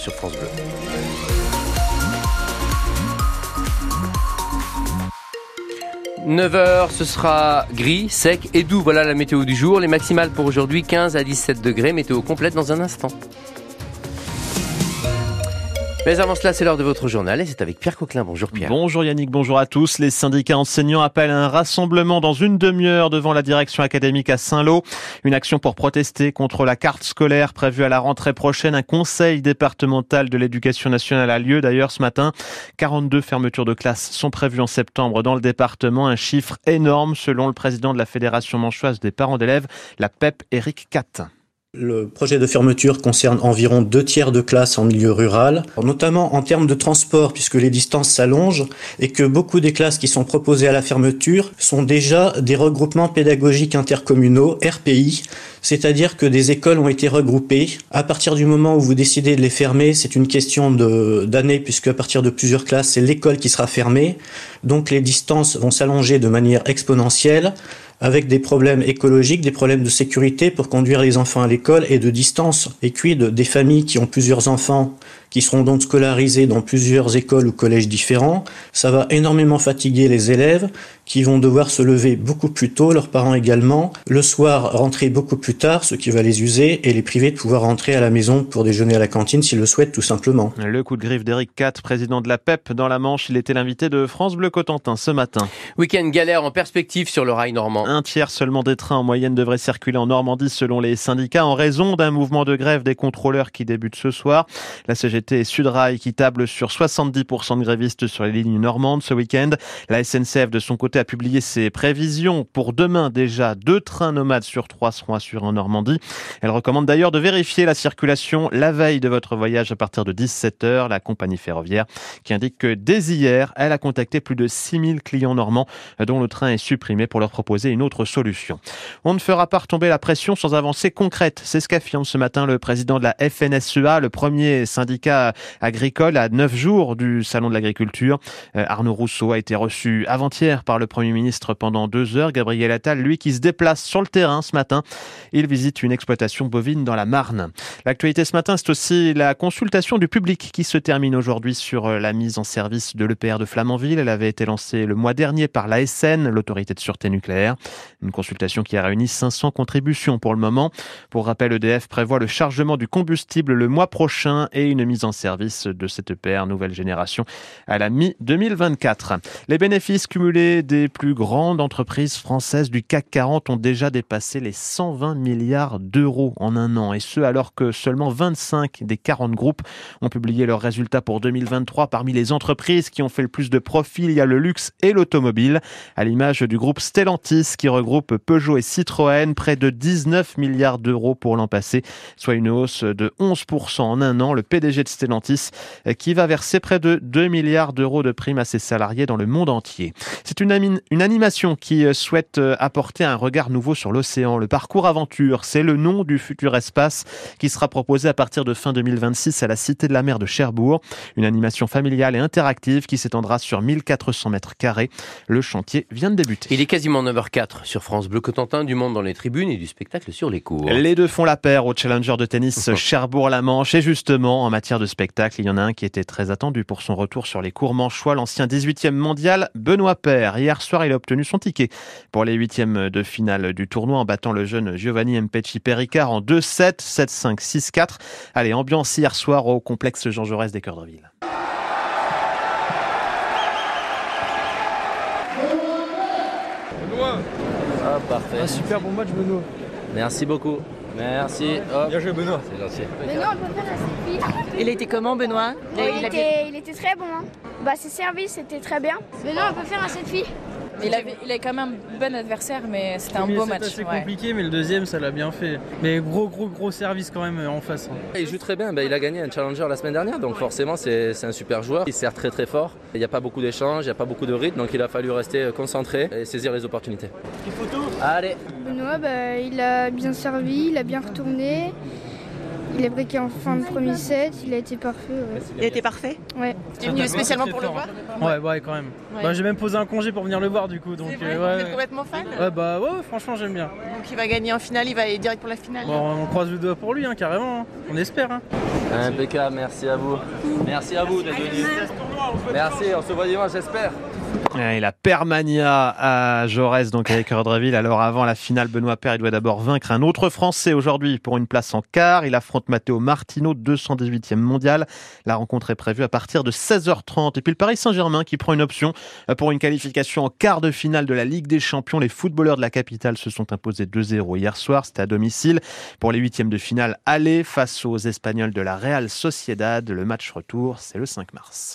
sur France Bleu. « 9h, ce sera gris, sec et doux. Voilà la météo du jour. Les maximales pour aujourd'hui, 15 à 17 degrés. Météo complète dans un instant. Mais avant cela, c'est l'heure de votre journal et c'est avec Pierre Coquelin. Bonjour Pierre. Bonjour Yannick, bonjour à tous. Les syndicats enseignants appellent un rassemblement dans une demi-heure devant la direction académique à Saint-Lô. Une action pour protester contre la carte scolaire prévue à la rentrée prochaine. Un conseil départemental de l'éducation nationale a lieu d'ailleurs ce matin. 42 fermetures de classes sont prévues en septembre dans le département. Un chiffre énorme selon le président de la Fédération manchoise des parents d'élèves, la PEP, Eric Catt. Le projet de fermeture concerne environ deux tiers de classes en milieu rural, notamment en termes de transport puisque les distances s'allongent et que beaucoup des classes qui sont proposées à la fermeture sont déjà des regroupements pédagogiques intercommunaux, RPI, c'est-à-dire que des écoles ont été regroupées. À partir du moment où vous décidez de les fermer, c'est une question d'années puisque à partir de plusieurs classes, c'est l'école qui sera fermée. Donc les distances vont s'allonger de manière exponentielle avec des problèmes écologiques, des problèmes de sécurité pour conduire les enfants à l'école et de distance. Et quid des familles qui ont plusieurs enfants qui seront donc scolarisés dans plusieurs écoles ou collèges différents. Ça va énormément fatiguer les élèves qui vont devoir se lever beaucoup plus tôt, leurs parents également, le soir rentrer beaucoup plus tard, ce qui va les user et les priver de pouvoir rentrer à la maison pour déjeuner à la cantine s'ils le souhaitent tout simplement. Le coup de griffe d'Éric Catt, président de la PEP dans la Manche, il était l'invité de France Bleu Cotentin ce matin. Week-end galère en perspective sur le rail normand. Un tiers seulement des trains en moyenne devraient circuler en Normandie selon les syndicats en raison d'un mouvement de grève des contrôleurs qui débute ce soir. La CGT et Sudrail qui table sur 70% de grévistes sur les lignes normandes ce week-end. La SNCF de son côté a publié ses prévisions pour demain déjà. Deux trains nomades sur trois seront assurés en Normandie. Elle recommande d'ailleurs de vérifier la circulation la veille de votre voyage à partir de 17h. La compagnie ferroviaire qui indique que dès hier, elle a contacté plus de 6000 clients normands dont le train est supprimé pour leur proposer une autre solution. On ne fera pas retomber la pression sans avancée concrète. C'est ce qu'affirme ce matin le président de la FNSEA, le premier syndicat agricole à neuf jours du Salon de l'agriculture. Euh, Arnaud Rousseau a été reçu avant-hier par le Premier ministre pendant deux heures. Gabriel Attal, lui, qui se déplace sur le terrain ce matin. Il visite une exploitation bovine dans la Marne. L'actualité ce matin, c'est aussi la consultation du public qui se termine aujourd'hui sur euh, la mise en service de l'EPR de Flamanville. Elle avait été lancée le mois dernier par l'ASN, l'autorité de sûreté nucléaire. Une consultation qui a réuni 500 contributions pour le moment. Pour rappel, EDF prévoit le chargement du combustible le mois prochain et une mise en service service de cette EPR nouvelle génération à la mi-2024. Les bénéfices cumulés des plus grandes entreprises françaises du CAC 40 ont déjà dépassé les 120 milliards d'euros en un an et ce alors que seulement 25 des 40 groupes ont publié leurs résultats pour 2023. Parmi les entreprises qui ont fait le plus de profit, il y a le luxe et l'automobile, à l'image du groupe Stellantis qui regroupe Peugeot et Citroën, près de 19 milliards d'euros pour l'an passé, soit une hausse de 11% en un an. Le PDG de Stellantis euh, qui va verser près de 2 milliards d'euros de primes à ses salariés dans le monde entier. C'est une, une animation qui euh, souhaite euh, apporter un regard nouveau sur l'océan. Le parcours aventure, c'est le nom du futur espace qui sera proposé à partir de fin 2026 à la Cité de la Mer de Cherbourg. Une animation familiale et interactive qui s'étendra sur 1400 mètres carrés. Le chantier vient de débuter. Il est quasiment 9h04 sur France Bleu Cotentin, du monde dans les tribunes et du spectacle sur les cours. Les deux font la paire au Challenger de tennis Cherbourg-la-Manche et justement en matière de spectacle il y en a un qui était très attendu pour son retour sur les cours manchois, l'ancien 18e mondial, Benoît Paire. Hier soir, il a obtenu son ticket pour les huitièmes de finale du tournoi en battant le jeune Giovanni Mpecci Pericard en 2-7, 7-5, 6-4. Allez, ambiance hier soir au complexe Jean Jaurès des Cœurs de Ville. Benoît Ah, parfait. Un super bon match, Benoît. Merci beaucoup. Merci. Hop. Bien joué, Benoît. C'est gentil. Benoît, on peut faire un selfie Il était comment, Benoît? Il, était, il était très bon. Hein. Bah, ses services, c'était très bien. Benoît, on peut faire un selfie? Il avait, il avait quand même un bon adversaire, mais c'était un beau match. C'était compliqué, mais le deuxième, ça l'a bien fait. Mais gros, gros, gros service quand même en face. Hein. Il joue très bien. Bah, il a gagné un challenger la semaine dernière, donc forcément, c'est un super joueur. Il sert très, très fort. Il n'y a pas beaucoup d'échanges, il n'y a pas beaucoup de rythme, donc il a fallu rester concentré et saisir les opportunités. Une photo? Allez. Benoît, bah, il a bien servi, il a bien retourné. Il a briqué en fin de premier set, il a été parfait. Ouais. Il a été parfait Ouais. Tu es venu spécialement pour le voir Ouais, ouais, quand même. Ouais. Bah, j'ai même posé un congé pour venir le voir du coup. Donc, C'est vrai euh, Vous êtes ouais. complètement fan Ouais, bah ouais, franchement, j'aime bien. Donc il va gagner en finale, il va aller direct pour la finale. Bon, on croise le doigt pour lui, hein, carrément. hein. On espère. Hein. Impeccable, merci à vous. Merci à vous d'être venus. Merci, on se voit dimanche, j'espère. Et la Permania à Jaurès, donc avec Redreville. Alors avant la finale, Benoît Paire, il doit d'abord vaincre un autre Français aujourd'hui pour une place en quart. Il affronte Matteo Martino, 218e mondial. La rencontre est prévue à partir de 16h30. Et puis le Paris Saint-Germain qui prend une option pour une qualification en quart de finale de la Ligue des Champions. Les footballeurs de la capitale se sont imposés 2-0 hier soir. C'était à domicile. Pour les huitièmes de finale, aller face aux Espagnols de la Real Sociedad. Le match retour, c'est le 5 mars.